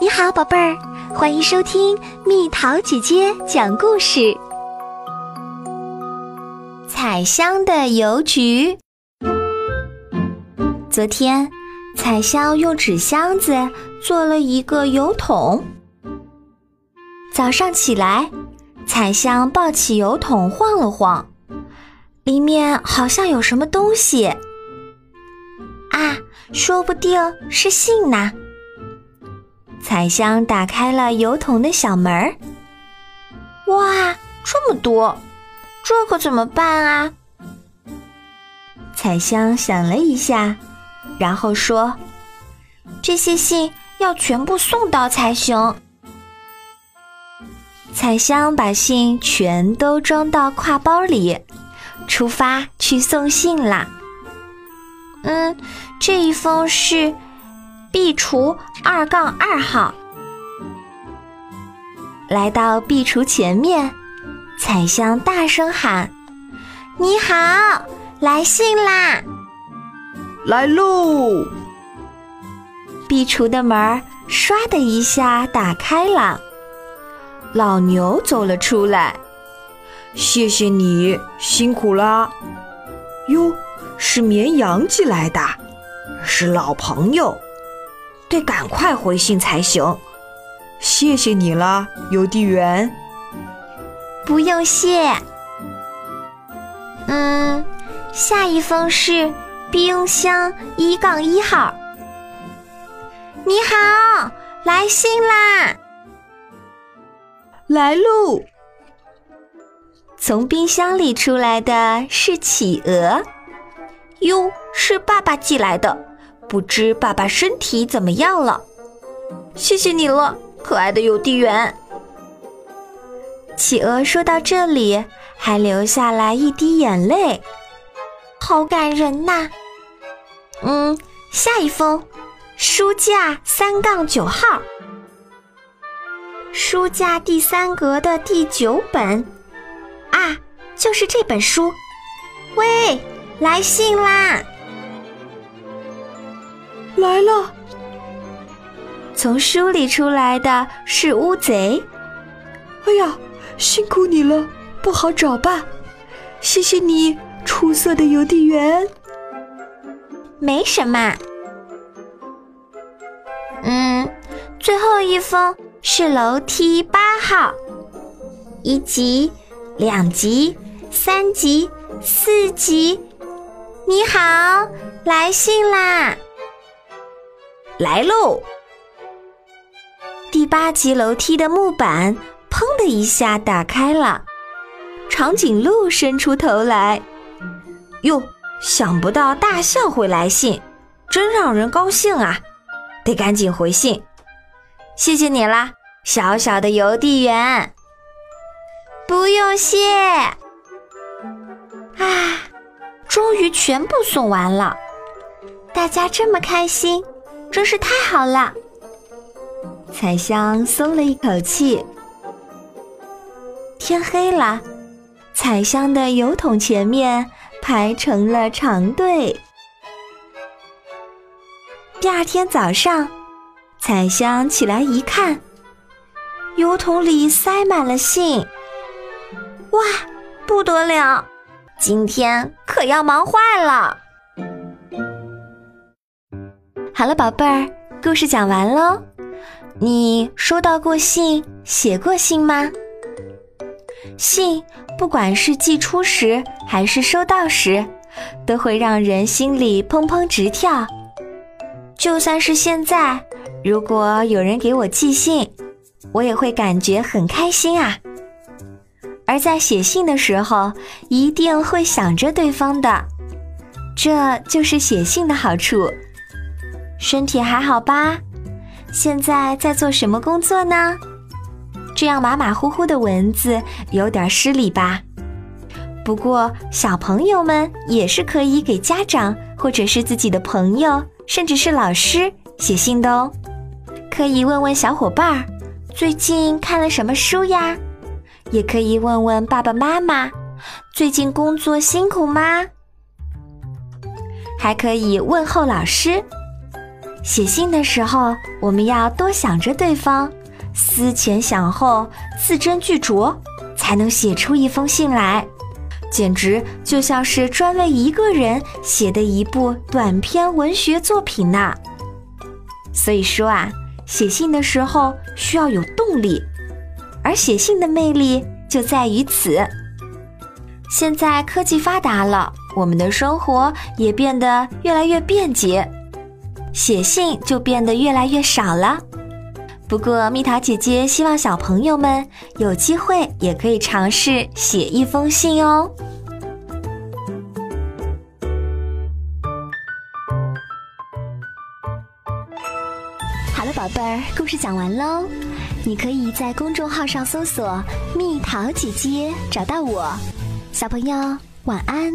你好，宝贝儿，欢迎收听蜜桃姐姐讲故事。彩香的邮局。昨天，彩香用纸箱子做了一个邮筒。早上起来，彩香抱起邮筒晃了晃，里面好像有什么东西。啊，说不定是信呢。彩香打开了邮筒的小门儿。哇，这么多，这可怎么办啊？彩香想了一下，然后说：“这些信要全部送到才行。”彩香把信全都装到挎包里，出发去送信啦。嗯，这一封是。壁橱二杠二号来到壁橱前面，彩香大声喊：“你好，来信啦！”来喽！壁橱的门唰的一下打开了，老牛走了出来。谢谢你，辛苦啦！哟，是绵羊寄来的，是老朋友。得赶快回信才行，谢谢你啦，邮递员。不用谢。嗯，下一封是冰箱一杠一号。你好，来信啦！来喽。从冰箱里出来的是企鹅。哟，是爸爸寄来的。不知爸爸身体怎么样了？谢谢你了，可爱的邮递员。企鹅说到这里，还流下来一滴眼泪，好感人呐。嗯，下一封，书架三杠九号，书架第三格的第九本，啊，就是这本书。喂，来信啦！来了，从书里出来的是乌贼。哎呀，辛苦你了，不好找吧？谢谢你，出色的邮递员。没什么。嗯，最后一封是楼梯八号，一级、两级、三级、四级。你好，来信啦！来喽！第八级楼梯的木板砰的一下打开了，长颈鹿伸出头来。哟，想不到大象会来信，真让人高兴啊！得赶紧回信。谢谢你啦，小小的邮递员。不用谢。啊，终于全部送完了，大家这么开心。真是太好了，彩香松了一口气。天黑了，彩香的油桶前面排成了长队。第二天早上，彩香起来一看，油桶里塞满了信。哇，不得了，今天可要忙坏了。好了，宝贝儿，故事讲完喽。你收到过信、写过信吗？信不管是寄出时还是收到时，都会让人心里砰砰直跳。就算是现在，如果有人给我寄信，我也会感觉很开心啊。而在写信的时候，一定会想着对方的，这就是写信的好处。身体还好吧？现在在做什么工作呢？这样马马虎虎的文字有点失礼吧。不过小朋友们也是可以给家长或者是自己的朋友，甚至是老师写信的哦。可以问问小伙伴儿最近看了什么书呀？也可以问问爸爸妈妈最近工作辛苦吗？还可以问候老师。写信的时候，我们要多想着对方，思前想后，字斟句酌，才能写出一封信来。简直就像是专为一个人写的一部短篇文学作品呢。所以说啊，写信的时候需要有动力，而写信的魅力就在于此。现在科技发达了，我们的生活也变得越来越便捷，写信就变得越来越少了。不过蜜桃姐姐希望小朋友们有机会也可以尝试写一封信哦。好了，宝贝儿，故事讲完喽。你可以在公众号上搜索“蜜桃姐姐”，找到我。小朋友，晚安。